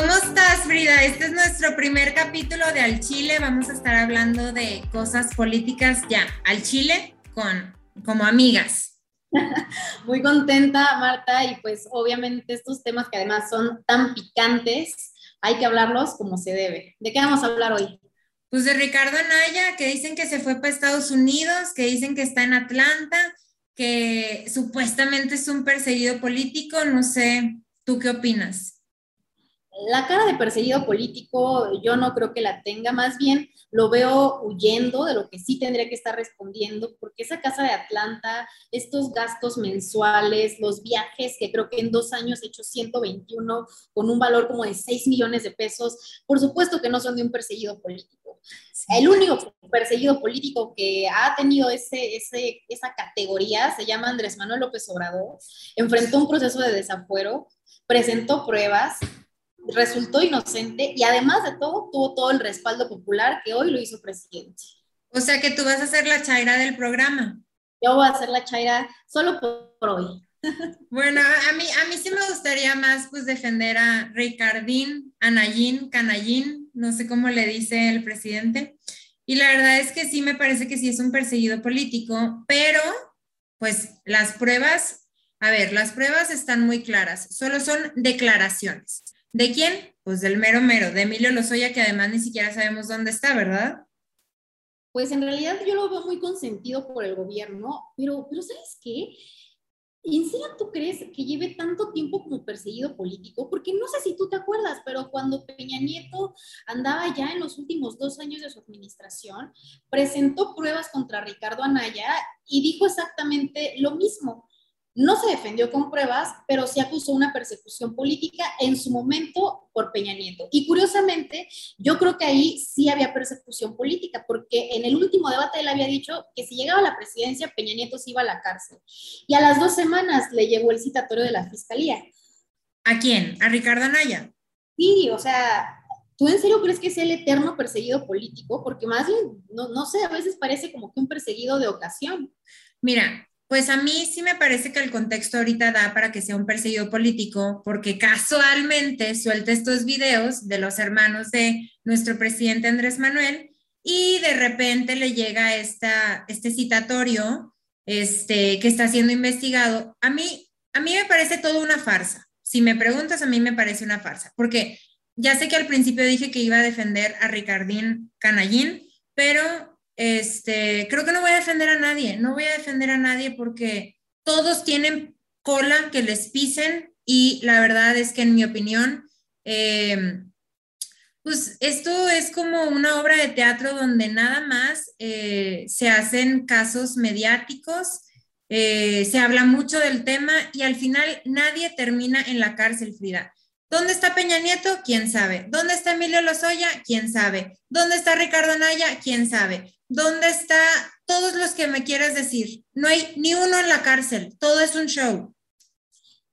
¿cómo estás, Frida? Este es nuestro primer capítulo de Al Chile. Vamos a estar hablando de cosas políticas ya, al Chile, con como amigas. Muy contenta, Marta, y pues obviamente estos temas que además son tan picantes, hay que hablarlos como se debe. ¿De qué vamos a hablar hoy? Pues de Ricardo Anaya, que dicen que se fue para Estados Unidos, que dicen que está en Atlanta, que supuestamente es un perseguido político. No sé, ¿tú qué opinas? La cara de perseguido político yo no creo que la tenga, más bien lo veo huyendo de lo que sí tendría que estar respondiendo, porque esa casa de Atlanta, estos gastos mensuales, los viajes que creo que en dos años he hecho 121 con un valor como de 6 millones de pesos, por supuesto que no son de un perseguido político. El único perseguido político que ha tenido ese, ese, esa categoría se llama Andrés Manuel López Obrador, enfrentó un proceso de desafuero, presentó pruebas, resultó inocente y además de todo tuvo todo el respaldo popular que hoy lo hizo presidente. O sea que tú vas a ser la chaira del programa. Yo voy a ser la chaira solo por, hoy. Bueno, a mí, a mí sí me gustaría más pues defender a Ricardín, Anayín, Canallín, no sé cómo le dice el presidente. Y la verdad es que sí me parece que sí es un perseguido político, pero pues las pruebas, a ver, las pruebas están muy claras, solo son declaraciones. ¿De quién? Pues del mero mero, de Emilio Lozoya, que además ni siquiera sabemos dónde está, ¿verdad? Pues en realidad yo lo veo muy consentido por el gobierno, pero, pero ¿sabes qué? ¿En serio tú crees que lleve tanto tiempo como perseguido político? Porque no sé si tú te acuerdas, pero cuando Peña Nieto andaba ya en los últimos dos años de su administración, presentó pruebas contra Ricardo Anaya y dijo exactamente lo mismo. No se defendió con pruebas, pero sí acusó una persecución política en su momento por Peña Nieto. Y curiosamente, yo creo que ahí sí había persecución política, porque en el último debate él había dicho que si llegaba a la presidencia, Peña Nieto se iba a la cárcel. Y a las dos semanas le llegó el citatorio de la fiscalía. ¿A quién? ¿A Ricardo Anaya? Sí, o sea, ¿Tú en serio crees que es el eterno perseguido político? Porque más bien, no, no sé, a veces parece como que un perseguido de ocasión. Mira, pues a mí sí me parece que el contexto ahorita da para que sea un perseguido político, porque casualmente suelta estos videos de los hermanos de nuestro presidente Andrés Manuel y de repente le llega este citatorio este, que está siendo investigado. A mí, a mí me parece todo una farsa. Si me preguntas, a mí me parece una farsa, porque ya sé que al principio dije que iba a defender a Ricardín Canallín, pero este, creo que no voy a defender a nadie, no voy a defender a nadie porque todos tienen cola que les pisen y la verdad es que en mi opinión, em, pues esto es como una obra de teatro donde nada más eh, se hacen casos mediáticos, eh, se habla mucho del tema y al final nadie termina en la cárcel, Frida. ¿Dónde está Peña Nieto? ¿Quién sabe? ¿Dónde está Emilio Lozoya? ¿Quién sabe? ¿Dónde está Ricardo Naya? ¿Quién sabe? ¿Dónde está todos los que me quieras decir? No hay ni uno en la cárcel, todo es un show.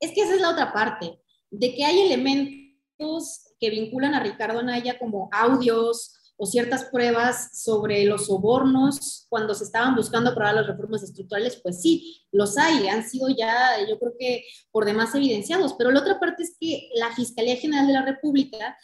Es que esa es la otra parte, de que hay elementos que vinculan a Ricardo Anaya como audios o ciertas pruebas sobre los sobornos cuando se estaban buscando aprobar las reformas estructurales, pues sí, los hay, han sido ya, yo creo que por demás evidenciados, pero la otra parte es que la Fiscalía General de la República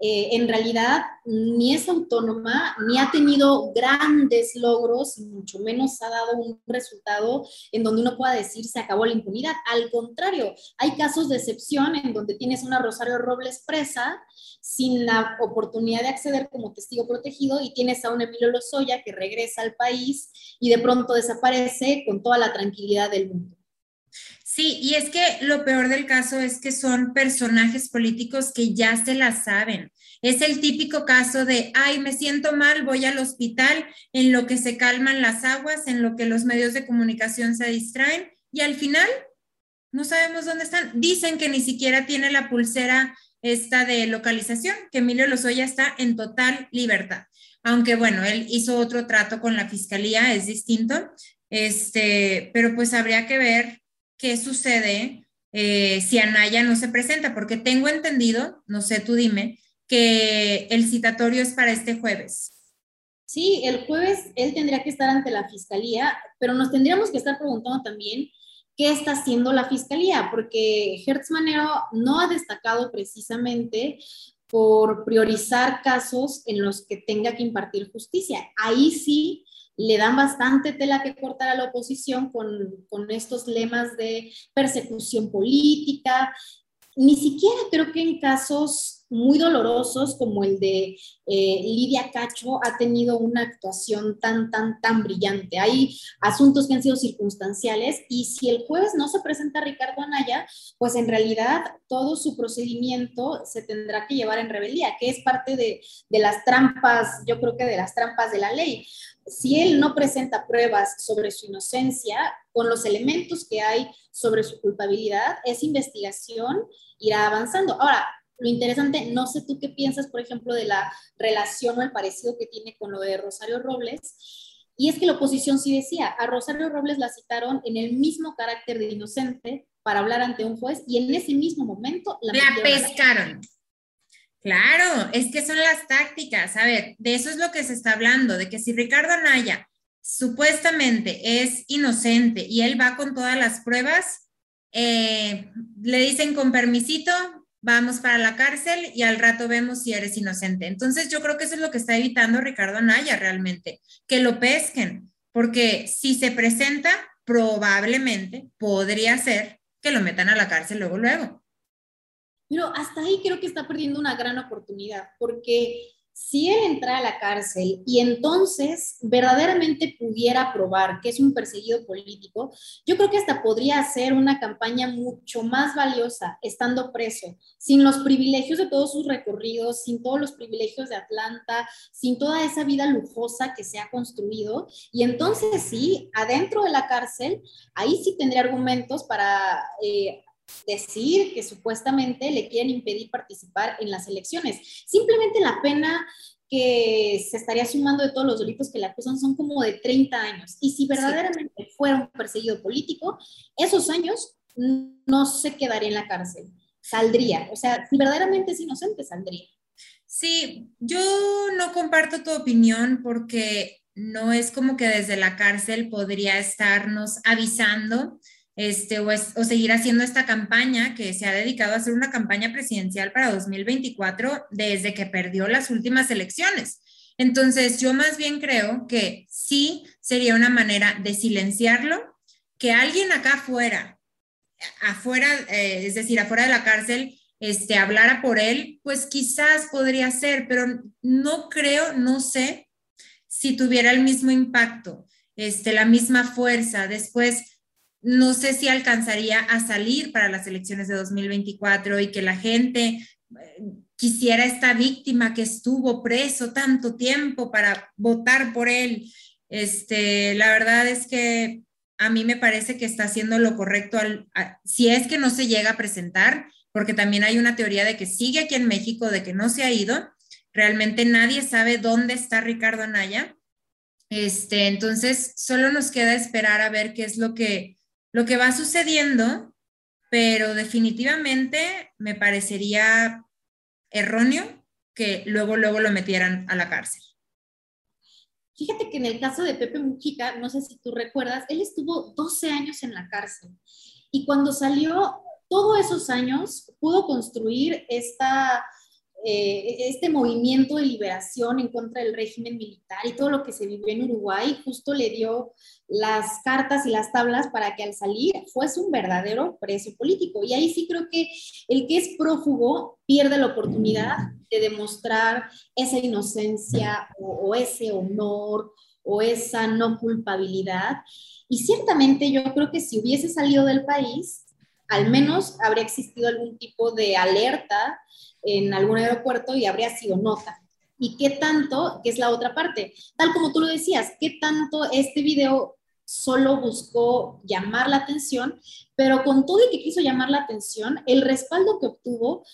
eh, en realidad ni es autónoma, ni ha tenido grandes logros, mucho menos ha dado un resultado en donde uno pueda decir se acabó la impunidad. Al contrario, hay casos de excepción en donde tienes una Rosario Robles presa sin la oportunidad de acceder como testigo protegido y tienes a un Emilio Lozoya que regresa al país y de pronto desaparece con toda la tranquilidad del mundo. Sí, y es que lo peor del caso es que son personajes políticos que ya se la saben. Es el típico caso de, ay, me siento mal, voy al hospital, en lo que se calman las aguas, en lo que los medios de comunicación se distraen y al final no sabemos dónde están. Dicen que ni siquiera tiene la pulsera esta de localización, que Emilio Lozoya está en total libertad. Aunque bueno, él hizo otro trato con la fiscalía, es distinto, este, pero pues habría que ver qué sucede eh, si Anaya no se presenta, porque tengo entendido, no sé, tú dime, el citatorio es para este jueves. Sí, el jueves él tendría que estar ante la fiscalía, pero nos tendríamos que estar preguntando también qué está haciendo la fiscalía, porque Hertz Manero no ha destacado precisamente por priorizar casos en los que tenga que impartir justicia. Ahí sí le dan bastante tela que cortar a la oposición con, con estos lemas de persecución política. Ni siquiera creo que en casos muy dolorosos como el de eh, Lidia Cacho ha tenido una actuación tan, tan, tan brillante. Hay asuntos que han sido circunstanciales y si el jueves no se presenta Ricardo Anaya, pues en realidad todo su procedimiento se tendrá que llevar en rebeldía, que es parte de, de las trampas, yo creo que de las trampas de la ley si él no presenta pruebas sobre su inocencia, con los elementos que hay sobre su culpabilidad, esa investigación irá avanzando. Ahora, lo interesante, no sé tú qué piensas, por ejemplo, de la relación o el parecido que tiene con lo de Rosario Robles. Y es que la oposición sí decía, a Rosario Robles la citaron en el mismo carácter de inocente para hablar ante un juez y en ese mismo momento la, la pescaron. Claro, es que son las tácticas. A ver, de eso es lo que se está hablando, de que si Ricardo Anaya supuestamente es inocente y él va con todas las pruebas, eh, le dicen con permisito, vamos para la cárcel y al rato vemos si eres inocente. Entonces yo creo que eso es lo que está evitando Ricardo Anaya realmente, que lo pesquen, porque si se presenta, probablemente podría ser que lo metan a la cárcel luego, luego. Pero hasta ahí creo que está perdiendo una gran oportunidad, porque si él entra a la cárcel y entonces verdaderamente pudiera probar que es un perseguido político, yo creo que hasta podría hacer una campaña mucho más valiosa estando preso, sin los privilegios de todos sus recorridos, sin todos los privilegios de Atlanta, sin toda esa vida lujosa que se ha construido. Y entonces sí, adentro de la cárcel, ahí sí tendría argumentos para... Eh, decir que supuestamente le quieren impedir participar en las elecciones. Simplemente la pena que se estaría sumando de todos los delitos que le acusan son como de 30 años. Y si verdaderamente fuera un perseguido político, esos años no se quedaría en la cárcel, saldría. O sea, si verdaderamente es inocente, saldría. Sí, yo no comparto tu opinión porque no es como que desde la cárcel podría estarnos avisando este, o, o, seguir haciendo esta campaña que se ha dedicado a hacer una campaña presidencial para 2024 desde que perdió las últimas elecciones. Entonces, yo más bien creo que sí sería una manera de silenciarlo, que alguien acá afuera, afuera, eh, es decir, afuera de la cárcel, este, hablara por él, pues quizás podría ser, pero no creo, no sé si tuviera el mismo impacto, este, la misma fuerza. Después, no sé si alcanzaría a salir para las elecciones de 2024 y que la gente eh, quisiera esta víctima que estuvo preso tanto tiempo para votar por él. Este, la verdad es que a mí me parece que está haciendo lo correcto si es que no se llega a presentar, porque también hay una teoría de que sigue aquí en México, de que no se ha ido. Realmente nadie sabe dónde está Ricardo Anaya. Este, entonces, solo nos queda esperar a ver qué es lo que, lo que va sucediendo, pero definitivamente me parecería erróneo que luego, luego lo metieran a la cárcel. Fíjate que en el caso de Pepe Mujica, no sé si tú recuerdas, él estuvo 12 años en la cárcel y cuando salió, todos esos años pudo construir esta eh, este movimiento de liberación en contra del régimen militar y todo lo que se vivió en Uruguay, justo le dio las cartas y las tablas para que al salir fuese un verdadero preso político. Y ahí sí creo que el que es prófugo pierde la oportunidad de demostrar esa inocencia o, o ese honor o esa no culpabilidad. Y ciertamente yo creo que si hubiese salido del país, al menos habría existido algún tipo de alerta en algún aeropuerto y habría sido nota. ¿Y qué tanto, que es la otra parte? Tal como tú lo decías, qué tanto este video solo buscó llamar la atención, pero con todo y que quiso llamar la atención, el respaldo que obtuvo,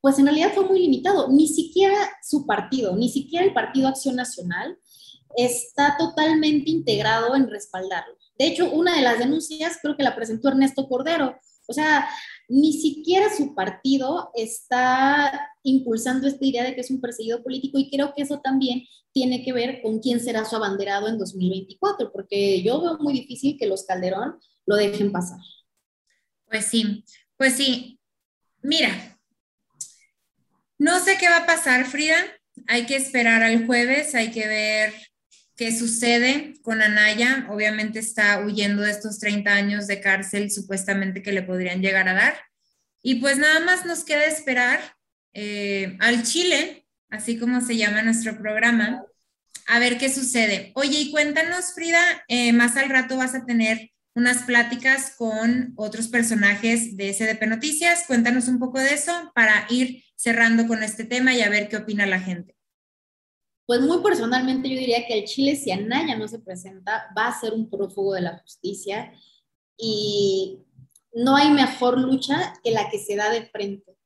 pues en realidad fue muy limitado. Ni siquiera su partido, ni siquiera el Partido Acción Nacional está totalmente integrado en respaldarlo. De hecho, una de las denuncias creo que la presentó Ernesto Cordero. O sea, ni siquiera su partido está impulsando esta idea de que es un perseguido político y creo que eso también tiene que ver con quién será su abanderado en 2024, porque yo veo muy difícil que los Calderón lo dejen pasar. Pues sí, pues sí. Mira, no sé qué va a pasar, Frida. Hay que esperar al jueves, hay que ver qué sucede con Anaya. Obviamente está huyendo de estos 30 años de cárcel supuestamente que le podrían llegar a dar. Y pues nada más nos queda esperar eh, al Chile, así como se llama nuestro programa, a ver qué sucede. Oye, y cuéntanos, Frida, eh, más al rato vas a tener unas pláticas con otros personajes de SDP Noticias. Cuéntanos un poco de eso para ir cerrando con este tema y a ver qué opina la gente. Pues muy personalmente yo diría que el Chile, si Anaya no se presenta, va a ser un prófugo de la justicia y no hay mejor lucha que la que se da de frente.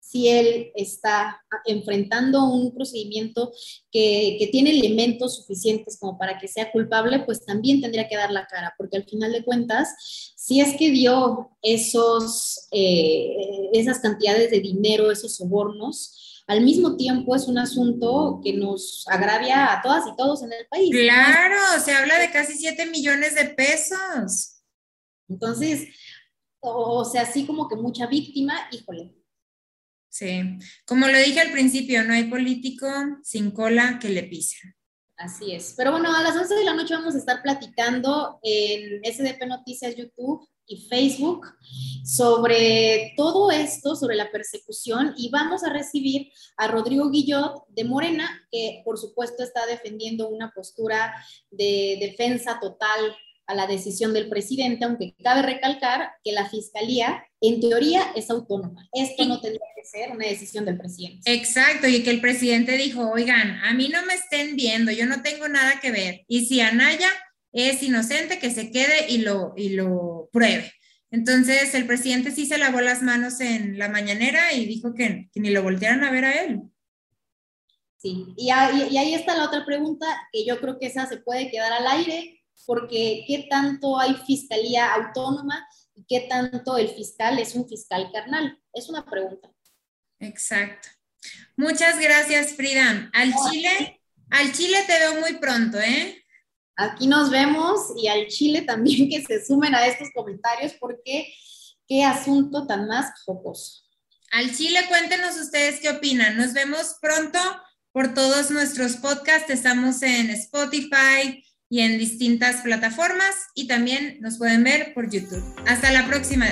Si él está enfrentando un procedimiento que, que, tiene elementos suficientes como para que sea culpable, pues también tendría que dar la cara, porque al final de cuentas, si es que dio esos, eh, esas cantidades de dinero, esos sobornos, al mismo tiempo es un asunto que nos agravia a todas y todos en el país. Claro, se habla de casi 7 millones de pesos. Entonces, o sea, así como que mucha víctima, híjole, Sí, como lo dije al principio, no hay político sin cola que le pise. Así es. Pero bueno, a las 11 de la noche vamos a estar platicando en SDP Noticias YouTube y Facebook sobre todo esto, sobre la persecución, y vamos a recibir a Rodrigo Guillot de Morena, que por supuesto está defendiendo una postura de defensa total a la decisión del presidente, aunque cabe recalcar que la fiscalía en teoría es autónoma. Esto no tendría que ser una decisión del presidente. Exacto, y que el presidente dijo, oigan, a mí no me estén viendo, yo no tengo nada que ver. Y si Anaya es inocente, que se quede y lo, y lo pruebe. Entonces el presidente sí se lavó las manos en la mañanera y dijo que, ni lo voltearan a ver a él. Sí, y ahí está la otra pregunta, que yo creo que esa se puede quedar al aire, porque ¿qué tanto hay fiscalía autónoma y qué tanto el fiscal es un fiscal carnal? Es una pregunta. Exacto. Muchas gracias, Frida. Al Chile, al Chile te veo muy pronto, ¿eh? Aquí nos vemos y al Chile también que se sumen a estos comentarios porque qué asunto tan más jocoso. Al Chile, cuéntenos ustedes qué opinan. Nos vemos pronto por todos nuestros podcasts. Estamos en Spotify, y en distintas plataformas y también nos pueden ver por YouTube. Hasta la próxima.